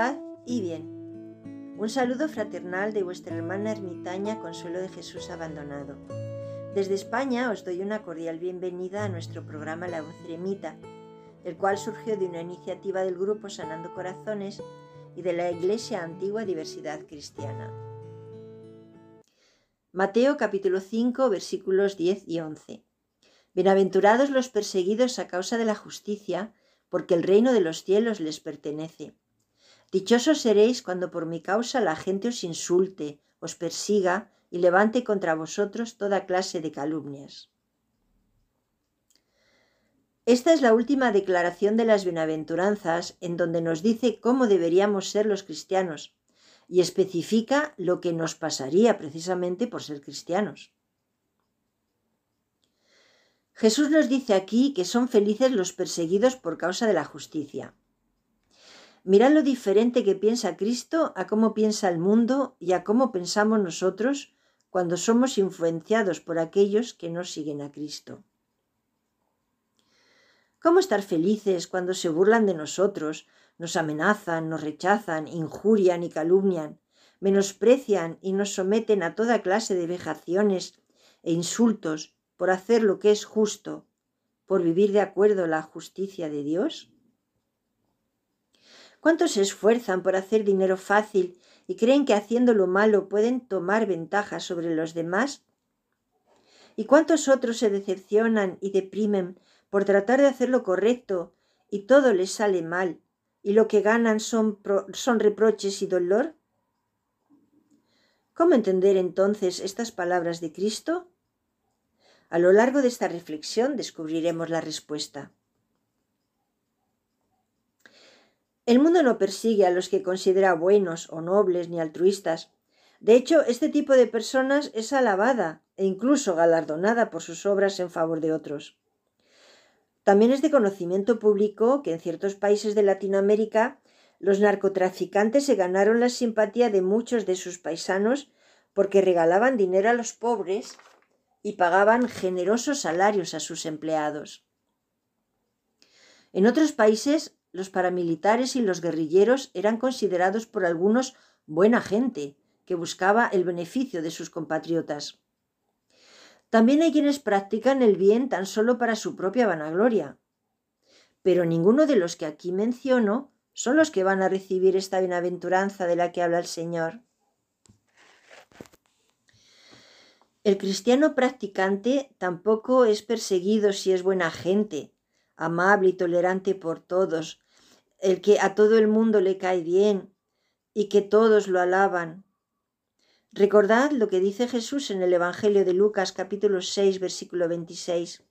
paz y bien. Un saludo fraternal de vuestra hermana ermitaña Consuelo de Jesús Abandonado. Desde España os doy una cordial bienvenida a nuestro programa La Voz Eremita, el cual surgió de una iniciativa del grupo Sanando Corazones y de la Iglesia Antigua Diversidad Cristiana. Mateo capítulo 5 versículos 10 y 11. Bienaventurados los perseguidos a causa de la justicia, porque el reino de los cielos les pertenece. Dichosos seréis cuando por mi causa la gente os insulte, os persiga y levante contra vosotros toda clase de calumnias. Esta es la última declaración de las bienaventuranzas en donde nos dice cómo deberíamos ser los cristianos y especifica lo que nos pasaría precisamente por ser cristianos. Jesús nos dice aquí que son felices los perseguidos por causa de la justicia. Mirad lo diferente que piensa Cristo a cómo piensa el mundo y a cómo pensamos nosotros cuando somos influenciados por aquellos que no siguen a Cristo. ¿Cómo estar felices cuando se burlan de nosotros, nos amenazan, nos rechazan, injurian y calumnian, menosprecian y nos someten a toda clase de vejaciones e insultos por hacer lo que es justo, por vivir de acuerdo a la justicia de Dios? ¿Cuántos se esfuerzan por hacer dinero fácil y creen que haciendo lo malo pueden tomar ventaja sobre los demás? ¿Y cuántos otros se decepcionan y deprimen por tratar de hacer lo correcto y todo les sale mal y lo que ganan son, son reproches y dolor? ¿Cómo entender entonces estas palabras de Cristo? A lo largo de esta reflexión descubriremos la respuesta. El mundo no persigue a los que considera buenos o nobles ni altruistas. De hecho, este tipo de personas es alabada e incluso galardonada por sus obras en favor de otros. También es de conocimiento público que en ciertos países de Latinoamérica los narcotraficantes se ganaron la simpatía de muchos de sus paisanos porque regalaban dinero a los pobres y pagaban generosos salarios a sus empleados. En otros países los paramilitares y los guerrilleros eran considerados por algunos buena gente, que buscaba el beneficio de sus compatriotas. También hay quienes practican el bien tan solo para su propia vanagloria. Pero ninguno de los que aquí menciono son los que van a recibir esta bienaventuranza de la que habla el Señor. El cristiano practicante tampoco es perseguido si es buena gente, amable y tolerante por todos, el que a todo el mundo le cae bien y que todos lo alaban. Recordad lo que dice Jesús en el Evangelio de Lucas capítulo 6 versículo 26.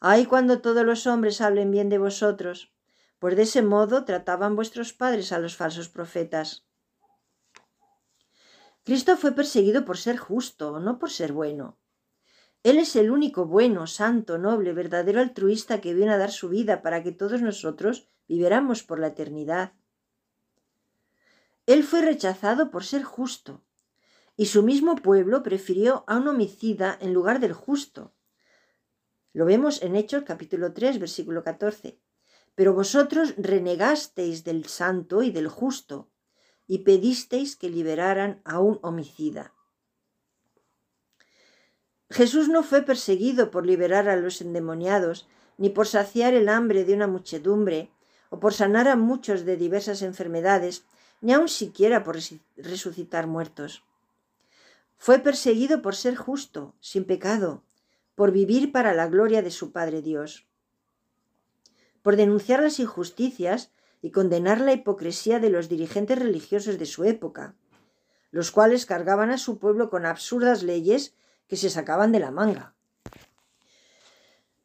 Ay cuando todos los hombres hablen bien de vosotros, pues de ese modo trataban vuestros padres a los falsos profetas. Cristo fue perseguido por ser justo, no por ser bueno. Él es el único bueno, santo, noble, verdadero altruista que viene a dar su vida para que todos nosotros viviéramos por la eternidad. Él fue rechazado por ser justo, y su mismo pueblo prefirió a un homicida en lugar del justo. Lo vemos en Hechos capítulo 3, versículo 14. Pero vosotros renegasteis del santo y del justo, y pedisteis que liberaran a un homicida. Jesús no fue perseguido por liberar a los endemoniados, ni por saciar el hambre de una muchedumbre, o por sanar a muchos de diversas enfermedades, ni aun siquiera por resucitar muertos. Fue perseguido por ser justo, sin pecado, por vivir para la gloria de su Padre Dios, por denunciar las injusticias y condenar la hipocresía de los dirigentes religiosos de su época, los cuales cargaban a su pueblo con absurdas leyes que se sacaban de la manga.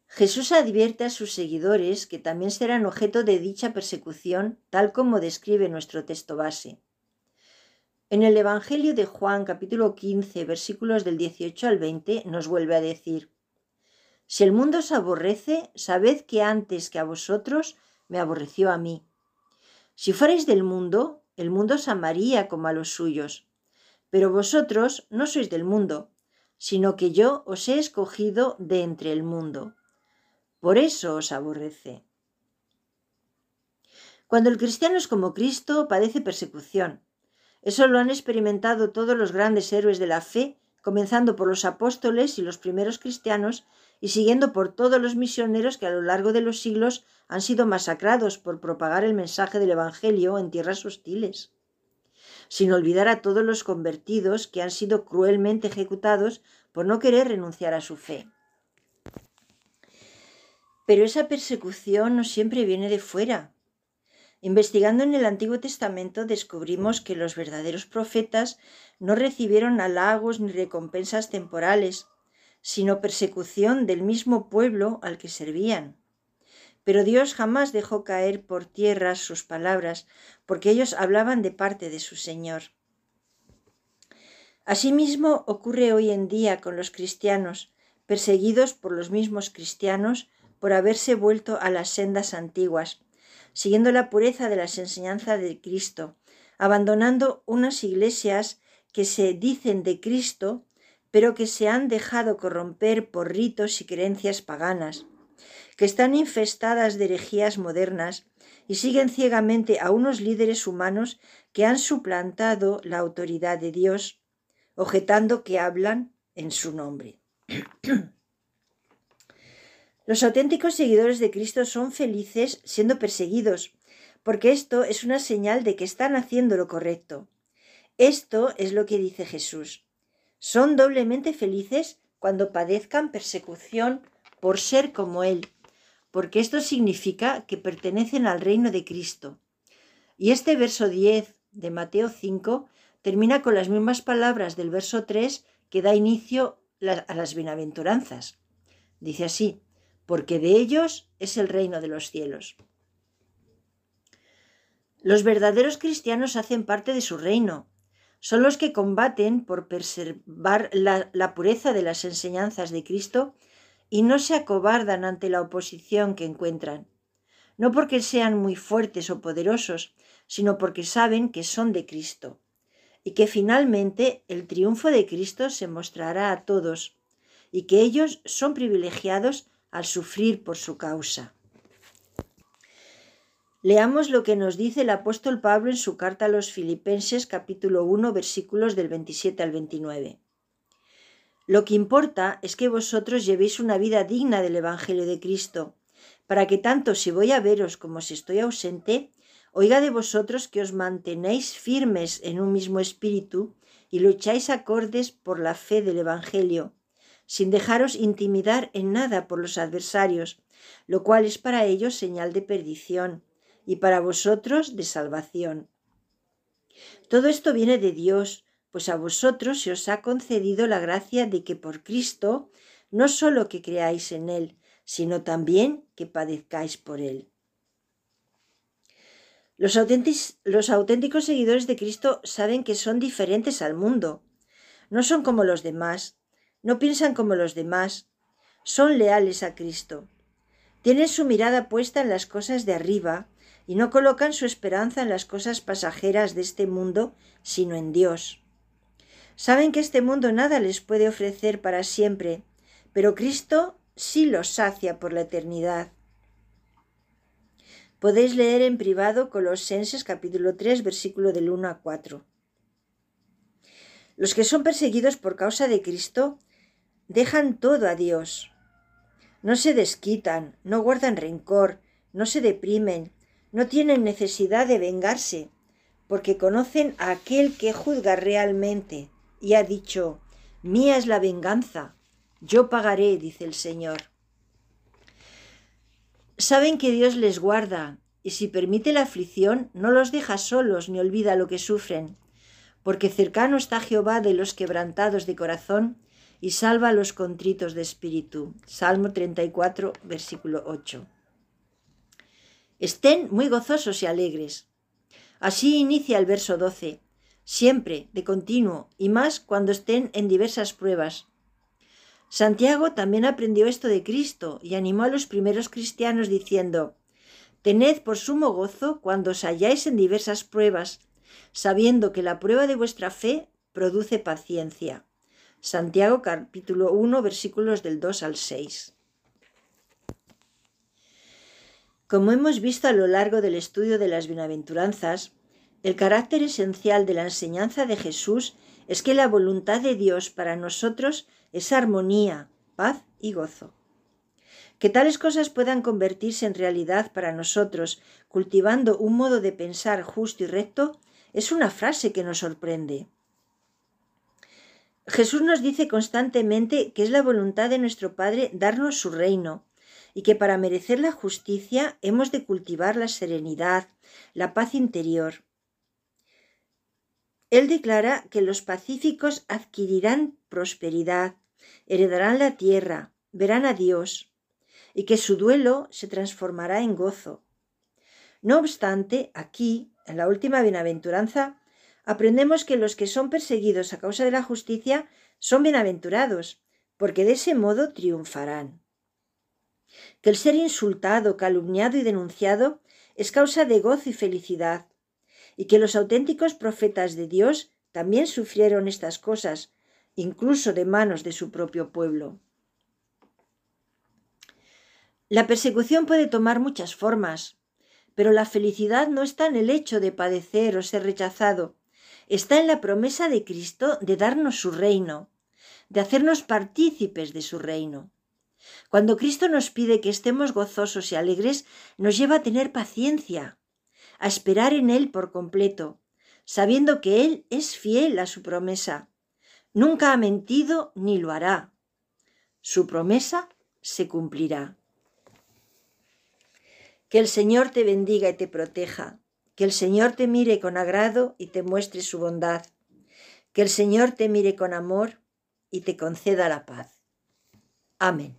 Jesús advierte a sus seguidores que también serán objeto de dicha persecución, tal como describe nuestro texto base. En el Evangelio de Juan capítulo 15 versículos del 18 al 20 nos vuelve a decir, Si el mundo os aborrece, sabed que antes que a vosotros me aborreció a mí. Si fuerais del mundo, el mundo os amaría como a los suyos, pero vosotros no sois del mundo, sino que yo os he escogido de entre el mundo. Por eso os aborrece. Cuando el cristiano es como Cristo, padece persecución. Eso lo han experimentado todos los grandes héroes de la fe, comenzando por los apóstoles y los primeros cristianos, y siguiendo por todos los misioneros que a lo largo de los siglos han sido masacrados por propagar el mensaje del Evangelio en tierras hostiles. Sin olvidar a todos los convertidos que han sido cruelmente ejecutados por no querer renunciar a su fe. Pero esa persecución no siempre viene de fuera. Investigando en el Antiguo Testamento descubrimos que los verdaderos profetas no recibieron halagos ni recompensas temporales, sino persecución del mismo pueblo al que servían. Pero Dios jamás dejó caer por tierra sus palabras, porque ellos hablaban de parte de su Señor. Asimismo ocurre hoy en día con los cristianos, perseguidos por los mismos cristianos por haberse vuelto a las sendas antiguas, siguiendo la pureza de las enseñanzas de Cristo, abandonando unas iglesias que se dicen de Cristo, pero que se han dejado corromper por ritos y creencias paganas, que están infestadas de herejías modernas y siguen ciegamente a unos líderes humanos que han suplantado la autoridad de Dios objetando que hablan en su nombre. Los auténticos seguidores de Cristo son felices siendo perseguidos, porque esto es una señal de que están haciendo lo correcto. Esto es lo que dice Jesús. Son doblemente felices cuando padezcan persecución por ser como Él, porque esto significa que pertenecen al reino de Cristo. Y este verso 10 de Mateo 5 termina con las mismas palabras del verso 3 que da inicio a las bienaventuranzas. Dice así, porque de ellos es el reino de los cielos. Los verdaderos cristianos hacen parte de su reino. Son los que combaten por preservar la, la pureza de las enseñanzas de Cristo y no se acobardan ante la oposición que encuentran. No porque sean muy fuertes o poderosos, sino porque saben que son de Cristo y que finalmente el triunfo de Cristo se mostrará a todos y que ellos son privilegiados al sufrir por su causa. Leamos lo que nos dice el apóstol Pablo en su carta a los Filipenses capítulo 1 versículos del 27 al 29. Lo que importa es que vosotros llevéis una vida digna del Evangelio de Cristo, para que tanto si voy a veros como si estoy ausente, Oiga de vosotros que os mantenéis firmes en un mismo espíritu y lucháis acordes por la fe del Evangelio, sin dejaros intimidar en nada por los adversarios, lo cual es para ellos señal de perdición y para vosotros de salvación. Todo esto viene de Dios, pues a vosotros se os ha concedido la gracia de que por Cristo no solo que creáis en Él, sino también que padezcáis por Él. Los, auténticos seguidores de Cristo saben que son diferentes al mundo. No son como los demás, no piensan como los demás, son leales a Cristo. Tienen su mirada puesta en las cosas de arriba y no colocan su esperanza en las cosas pasajeras de este mundo, sino en Dios. Saben que este mundo nada les puede ofrecer para siempre, pero Cristo sí los sacia por la eternidad. Podéis leer en privado Colosenses capítulo 3 versículo del 1 a 4. Los que son perseguidos por causa de Cristo dejan todo a Dios. No se desquitan, no guardan rencor, no se deprimen, no tienen necesidad de vengarse, porque conocen a aquel que juzga realmente y ha dicho, Mía es la venganza, yo pagaré, dice el Señor. Saben que Dios les guarda y si permite la aflicción no los deja solos ni olvida lo que sufren, porque cercano está Jehová de los quebrantados de corazón y salva a los contritos de espíritu. Salmo 34, versículo 8. Estén muy gozosos y alegres. Así inicia el verso 12, siempre, de continuo, y más cuando estén en diversas pruebas, Santiago también aprendió esto de Cristo y animó a los primeros cristianos diciendo, Tened por sumo gozo cuando os halláis en diversas pruebas, sabiendo que la prueba de vuestra fe produce paciencia. Santiago capítulo 1 versículos del 2 al 6. Como hemos visto a lo largo del estudio de las bienaventuranzas, el carácter esencial de la enseñanza de Jesús es que la voluntad de Dios para nosotros es armonía, paz y gozo. Que tales cosas puedan convertirse en realidad para nosotros, cultivando un modo de pensar justo y recto, es una frase que nos sorprende. Jesús nos dice constantemente que es la voluntad de nuestro Padre darnos su reino, y que para merecer la justicia hemos de cultivar la serenidad, la paz interior. Él declara que los pacíficos adquirirán prosperidad, heredarán la tierra, verán a Dios, y que su duelo se transformará en gozo. No obstante, aquí, en la última bienaventuranza, aprendemos que los que son perseguidos a causa de la justicia son bienaventurados, porque de ese modo triunfarán que el ser insultado, calumniado y denunciado es causa de gozo y felicidad, y que los auténticos profetas de Dios también sufrieron estas cosas, incluso de manos de su propio pueblo. La persecución puede tomar muchas formas, pero la felicidad no está en el hecho de padecer o ser rechazado, está en la promesa de Cristo de darnos su reino, de hacernos partícipes de su reino. Cuando Cristo nos pide que estemos gozosos y alegres, nos lleva a tener paciencia, a esperar en Él por completo, sabiendo que Él es fiel a su promesa. Nunca ha mentido ni lo hará. Su promesa se cumplirá. Que el Señor te bendiga y te proteja, que el Señor te mire con agrado y te muestre su bondad, que el Señor te mire con amor y te conceda la paz. Amén.